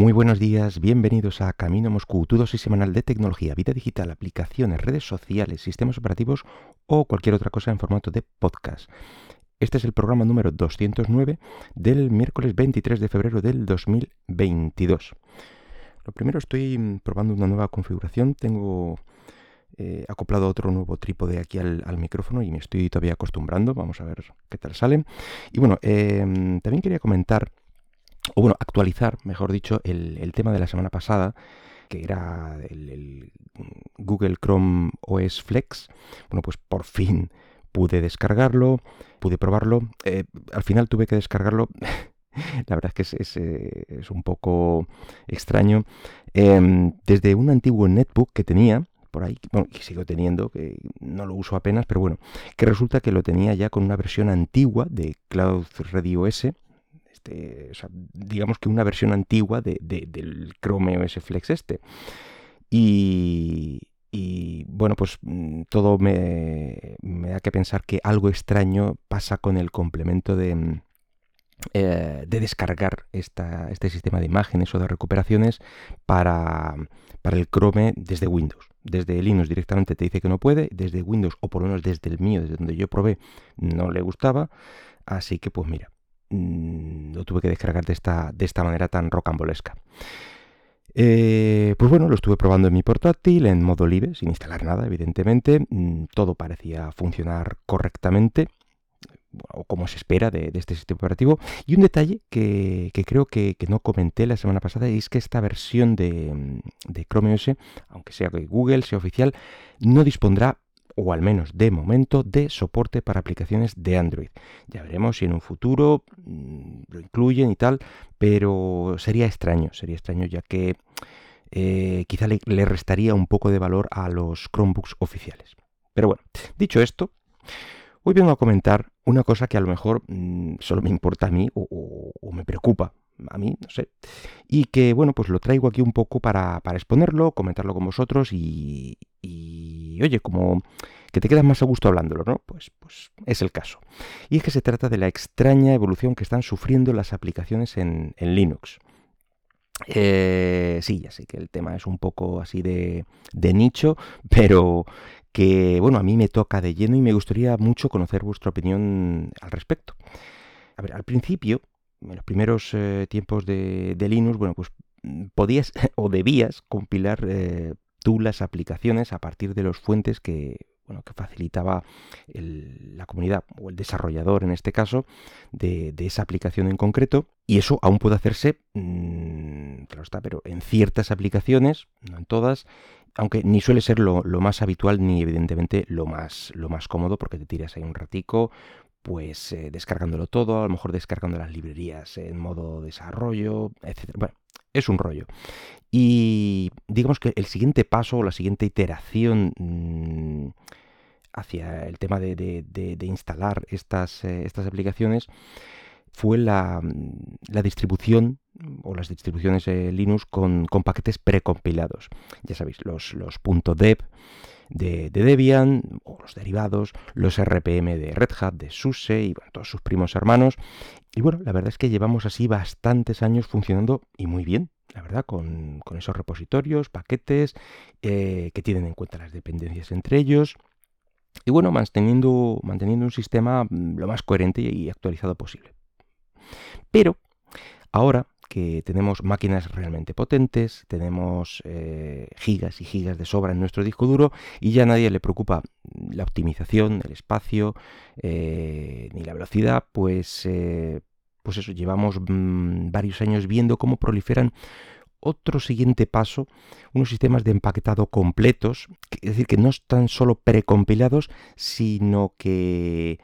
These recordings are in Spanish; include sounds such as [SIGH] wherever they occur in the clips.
Muy buenos días, bienvenidos a Camino Moscú, tu dosis semanal de tecnología, vida digital, aplicaciones, redes sociales, sistemas operativos o cualquier otra cosa en formato de podcast. Este es el programa número 209 del miércoles 23 de febrero del 2022. Lo primero estoy probando una nueva configuración, tengo eh, acoplado otro nuevo trípode aquí al, micrófono y me estoy todavía acostumbrando, vamos a ver qué tal sale. Y bueno, em, también quería comentar o bueno, actualizar, mejor dicho, el, tema de la semana pasada, que era el, Google Chrome OS Flex. Bueno, pues por fin pude descargarlo, pude probarlo. Eh, al final tuve que descargarlo. [LAUGHS] la verdad es que es, es, un poco extraño. Em, desde un antiguo netbook que tenía, por ahí, bueno, y sigo teniendo, que no lo uso apenas, pero bueno, que resulta que lo tenía ya con una versión antigua de Cloud Ready OS, este, digamos que una versión antigua del Chrome OS Flex este. Y, bueno, pues mm, todo me, da que pensar que algo extraño pasa con el complemento de, mm, eh, de descargar este sistema de imágenes o de recuperaciones para, para el Chrome desde Windows. Desde Linux directamente te dice que no puede, desde Windows o por lo menos desde el mío, desde donde yo probé, no le gustaba. Así que pues mira, Mm, lo tuve que descargar de esta, de esta manera tan rocambolesca. Eh, pues bueno, lo estuve probando en mi portátil en modo libre, sin instalar nada, evidentemente. Mm, todo parecía funcionar correctamente, o como se espera de, este sistema operativo. Y un detalle que, creo que, no comenté la semana pasada es que esta versión de, de Chrome OS, aunque sea de Google, sea oficial, no dispondrá o al menos de momento, de soporte para aplicaciones de Android. Ya veremos si en un futuro mm, lo incluyen y tal, pero sería extraño, sería extraño ya que eh, quizá le, restaría un poco de valor a los Chromebooks oficiales. Pero bueno, dicho esto, hoy vengo a comentar una cosa que a lo mejor mm, solo me importa a mí o, me preocupa a mí, no sé. Y que, bueno, pues lo traigo aquí un poco para, exponerlo, comentarlo con vosotros y, oye, como que te quedas más a gusto hablándolo, ¿no? Pues, pues es el caso. Y es que se trata de la extraña evolución que están sufriendo las aplicaciones en, Linux. Eh, sí, ya sé que el tema es un poco así de, de nicho, pero que, bueno, a mí me toca de lleno y me gustaría mucho conocer vuestra opinión al respecto. A ver, al principio, en los primeros eh, tiempos de, Linux, bueno, pues mm, podías [LAUGHS] o debías compilar eh, tú las aplicaciones a partir de los fuentes que, bueno, que facilitaba la comunidad o el desarrollador en este caso de, esa aplicación en concreto. Y eso aún puede hacerse, mm, claro está, pero en ciertas aplicaciones, no en todas, aunque ni suele ser lo, más habitual ni evidentemente lo más, lo más cómodo porque te tiras ahí un ratico, pues eh, descargándolo todo, a lo mejor descargando las librerías en modo desarrollo, etc. Bueno, es un rollo. Y digamos que el siguiente paso o la siguiente iteración mm, hacia el tema de, instalar estas, eh, estas aplicaciones fue la, mm, la, distribución o las distribuciones de Linux con, con paquetes precompilados. Ya sabéis, los, los .deb de, Debian, o los derivados, los RPM de Red Hat, de SUSE y todos sus primos hermanos. Y bueno, la verdad es que llevamos así bastantes años funcionando y muy bien, la verdad, con, esos repositorios, paquetes eh, que tienen en cuenta las dependencias entre ellos. Y bueno, manteniendo, manteniendo un sistema mm, lo más coherente y actualizado posible. Pero ahora que tenemos máquinas realmente potentes, tenemos eh, gigas y gigas de sobra en nuestro disco duro y ya a nadie le preocupa la optimización, el espacio eh, ni la velocidad, pues, eh, pues eso, llevamos mm, varios años viendo cómo proliferan otro siguiente paso, unos sistemas de empaquetado completos, es decir, que no están solo precompilados, sino que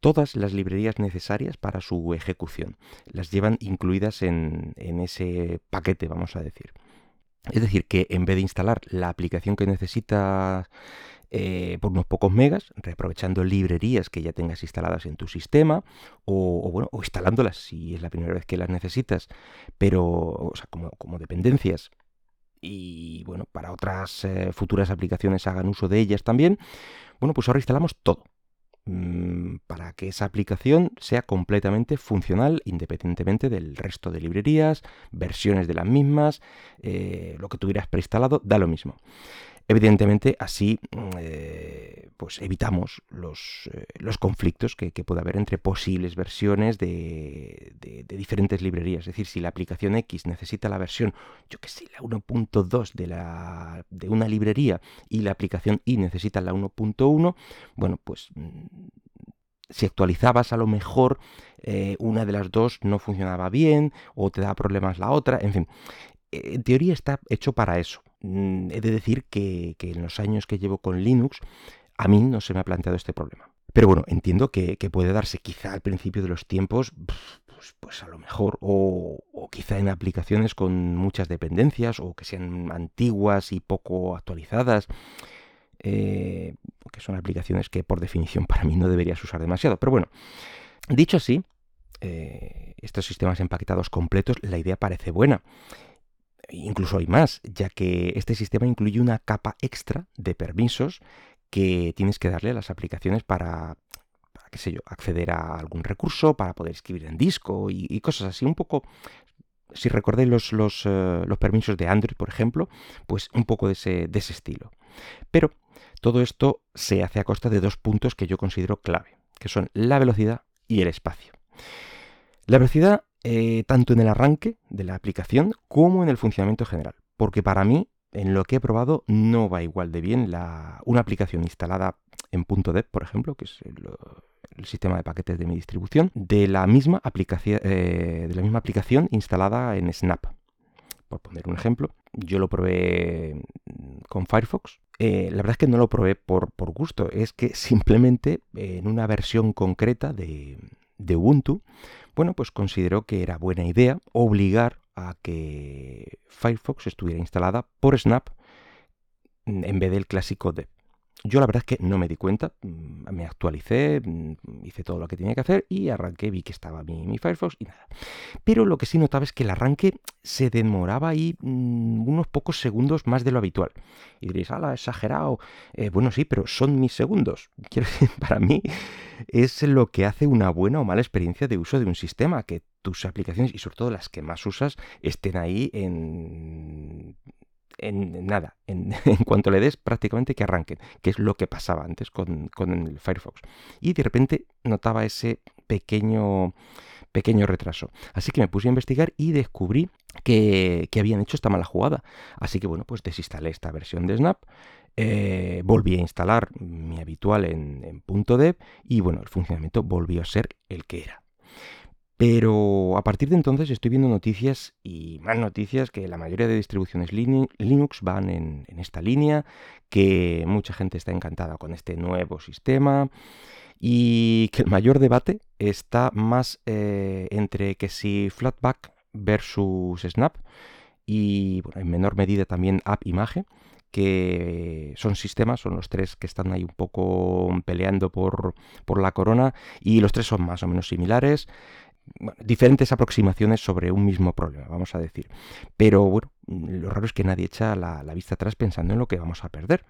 todas las librerías necesarias para su ejecución. Las llevan incluidas en, ese paquete, vamos a decir. Es decir, que en vez de instalar la aplicación que necesitas eh, por unos pocos megas, reaprovechando librerías que ya tengas instaladas en tu sistema, o, bueno, o instalándolas si es la primera vez que las necesitas, pero o sea, como, dependencias, y bueno, para otras eh, futuras aplicaciones hagan uso de ellas también, bueno, pues ahora instalamos todo mm, que esa aplicación sea completamente funcional independientemente del resto de librerías, versiones de las mismas, eh, lo que tuvieras preinstalado, da lo mismo. Evidentemente, así mm, eh, pues evitamos los, eh, los conflictos que, puede haber entre posibles versiones de, diferentes librerías. Es decir, si la aplicación X necesita la versión, yo que sé, la 1.2 de, la, de una librería y la aplicación Y necesita la 1.1, bueno, pues mm, si actualizabas a lo mejor eh, una de las dos no funcionaba bien o te da problemas la otra, en fin, en teoría está hecho para eso. Mm, he de decir que, en los años que llevo con Linux, a mí no se me ha planteado este problema. Pero bueno, entiendo que, puede darse quizá al principio de los tiempos, pues, pues, a lo mejor, o, quizá en aplicaciones con muchas dependencias, o que sean antiguas y poco actualizadas, eh, que son aplicaciones que por definición para mí no deberías usar demasiado. Pero bueno, dicho así, eh, estos sistemas empaquetados completos, la idea parece buena. Incluso hay más, ya que este sistema incluye una capa extra de permisos que tienes que darle a las aplicaciones para, qué sé yo, acceder a algún recurso, para poder escribir en disco y, cosas así. Un poco, si recordáis los, eh, los, permisos de Android, por ejemplo, pues un poco de ese, de ese estilo. Pero todo esto se hace a costa de dos puntos que yo considero clave, que son la velocidad y el espacio. La velocidad eh, tanto en el arranque de la aplicación como en el funcionamiento general. Porque para mí, en lo que he probado, no va igual de bien la, una aplicación instalada en .deb, por ejemplo, que es el, sistema de paquetes de mi distribución, de la misma eh, de la misma aplicación instalada en Snap. Por poner un ejemplo, yo lo probé con Firefox. Eh, la verdad es que no lo probé por, por gusto, es que [LAUGHS] simplemente en una versión concreta de, de Ubuntu, bueno, pues consideró que era buena idea obligar a que Firefox estuviera instalada por Snap en vez del clásico de yo la verdad es que no me di cuenta, mm, me actualicé, mm, hice todo lo que tenía que hacer y arranqué, vi que estaba mi, Firefox y nada. Pero lo que sí notaba es que el arranque se demoraba ahí mm, unos pocos segundos más de lo habitual. Y diréis, ala, exagerado. Eh, bueno, sí, pero son mis segundos. [LAUGHS] Quiero decir, para mí es lo que hace una buena o mala experiencia de uso de un sistema, que tus aplicaciones y sobre todo las que más usas estén ahí en en nada, [LAUGHS] en, cuanto le des prácticamente que arranquen, que es lo que pasaba antes con, el Firefox. Y de repente notaba ese pequeño, pequeño retraso. Así que me puse a investigar y descubrí que, habían hecho esta mala jugada. Así que bueno, pues desinstalé esta versión de Snap. Eh, volví a instalar mi habitual en, en .deb y bueno, el funcionamiento volvió a ser el que era. Pero a partir de entonces estoy viendo noticias y más noticias que la mayoría de distribuciones Linux van en, esta línea, que mucha gente está encantada con este nuevo sistema y que el mayor debate está más eh, entre que si Flatpak versus Snap y bueno, en menor medida también App Image que son sistemas, son los tres que están ahí un poco peleando por, por la corona y los tres son más o menos similares diferentes aproximaciones sobre un mismo problema, vamos a decir. Pero bueno, lo raro es que nadie echa la, vista atrás pensando en lo que vamos a perder.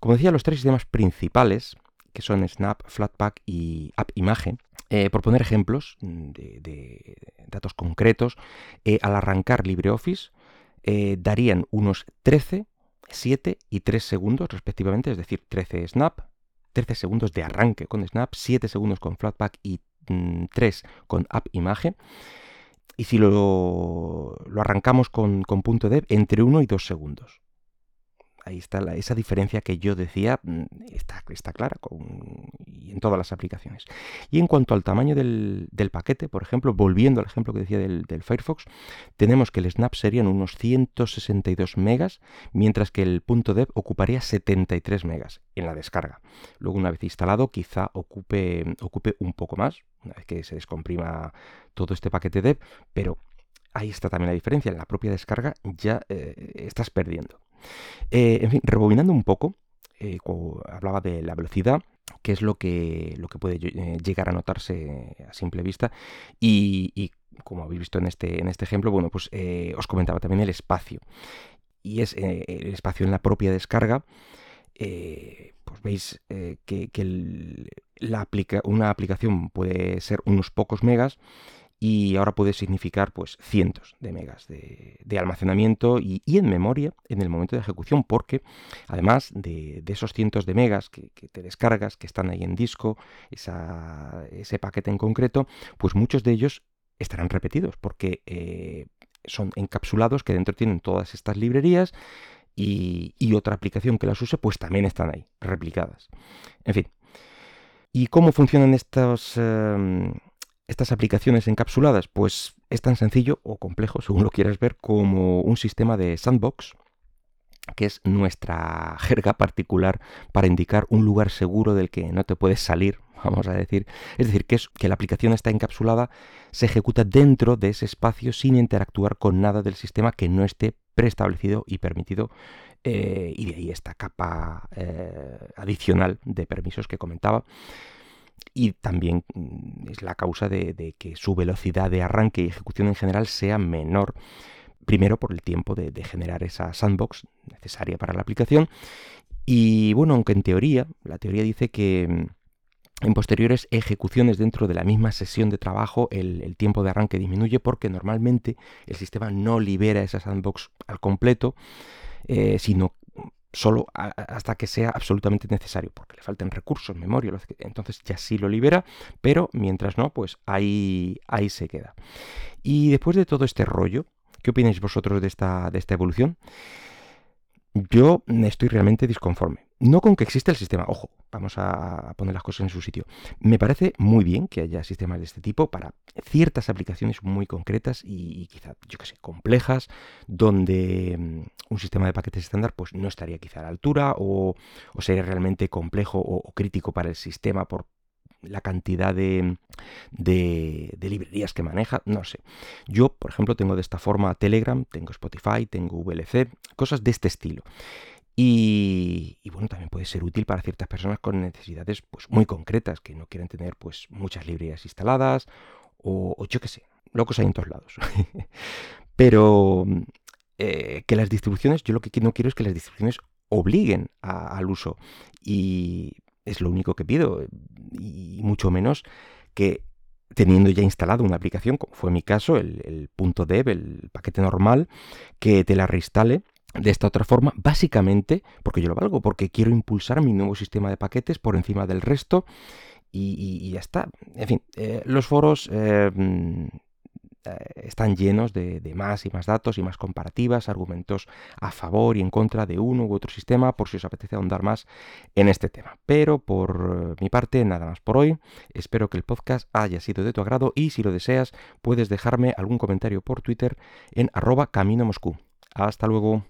Como decía, los tres sistemas principales, que son Snap, Flatpak y App Imagen, eh, por poner ejemplos de, datos concretos, eh, al arrancar LibreOffice eh, darían unos 13, 7 y 3 segundos respectivamente, es decir, 13 Snap, 13 segundos de arranque con Snap, 7 segundos con Flatpak y 3 con app imagen. Y si lo, lo arrancamos con, con, punto dev, entre 1 y 2 segundos ahí está esa diferencia que yo decía, mm, está, está clara y en todas las aplicaciones. Y en cuanto al tamaño del, paquete, por ejemplo, volviendo al ejemplo que decía del, Firefox, tenemos que el Snap serían unos 162 megas, mientras que el punto .dev ocuparía 73 megas en la descarga. Luego, una vez instalado, quizá ocupe, ocupe un poco más, una vez que se descomprima todo este paquete dev, pero ahí está también la diferencia. En la propia descarga ya eh, estás perdiendo. Eh, en fin, rebobinando un poco, eh, hablaba de la velocidad, que es lo que, lo que puede llegar a notarse a simple vista. Y, como habéis visto en este, en este ejemplo, bueno, pues os comentaba también el espacio. Y es el espacio en la propia descarga. pues veis que, el, una aplicación puede ser unos pocos megas y ahora puede significar pues cientos de megas de, almacenamiento y, en memoria en el momento de ejecución porque además de, esos cientos de megas que, te descargas que están ahí en disco ese paquete en concreto pues muchos de ellos estarán repetidos porque eh, son encapsulados que dentro tienen todas estas librerías y, otra aplicación que las use pues también están ahí replicadas. En fin. ¿Y cómo funcionan estos, em, estas aplicaciones encapsuladas? Pues es tan sencillo o complejo, [LAUGHS] según lo quieras ver, como un sistema de sandbox, que es nuestra [LAUGHS] jerga particular para indicar un lugar seguro del que no te puedes salir, [LAUGHS] vamos a decir. Es decir, que, es, que la aplicación está encapsulada, se ejecuta dentro de ese espacio sin interactuar con nada del sistema que no esté preestablecido y permitido. Eh, y de ahí esta capa eh, adicional de permisos que comentaba y también mm, es la causa de, que su velocidad de arranque y ejecución en general sea menor. Primero por el tiempo de, generar esa sandbox necesaria para la aplicación. Y bueno, aunque en teoría, la teoría dice que mm, en posteriores ejecuciones dentro de la misma sesión de trabajo el, tiempo de arranque disminuye porque normalmente el sistema no libera esa sandbox al completo, eh, sino solo hasta que sea absolutamente necesario, porque le falten recursos, memoria, entonces ya sí lo libera, pero mientras no, pues ahí, ahí se queda. Y después de todo este rollo, ¿qué opináis vosotros de esta, de esta evolución? Yo estoy realmente disconforme. No con que exista el sistema, ojo, vamos a poner las cosas en su sitio. Me parece muy bien que haya sistemas de este tipo para ciertas aplicaciones muy concretas y, quizá, yo qué sé, complejas, donde mm, un sistema de paquetes estándar pues no estaría quizá a la altura o, sería realmente complejo o, crítico para el sistema por la cantidad de, de, librerías que maneja, no sé. Yo, por ejemplo, tengo de esta forma Telegram, tengo Spotify, tengo VLC, cosas de este estilo. Y, bueno, también puede ser útil para ciertas personas con necesidades pues, muy concretas, que no quieren tener pues, muchas librerías instaladas o, yo qué sé, locos hay en todos lados. [LAUGHS] Pero eh, que las distribuciones, yo lo que no quiero es que las distribuciones obliguen al uso. Y es lo único que pido. Y mucho menos que teniendo ya instalado una aplicación, como fue mi caso, el, el punto .dev, el paquete normal, que te la reinstale de esta otra forma, básicamente porque yo lo valgo, porque quiero impulsar mi nuevo sistema de paquetes por encima del resto y, ya está. En fin, eh, los foros eh, mm, eh, están llenos de, más y más datos y más comparativas, argumentos a favor y en contra de uno u otro sistema, por si os apetece ahondar más en este tema. Pero por mi parte, nada más por hoy. Espero que el podcast haya sido de tu agrado y si lo deseas, puedes dejarme algún comentario por Twitter en arroba camino Moscú. Hasta luego.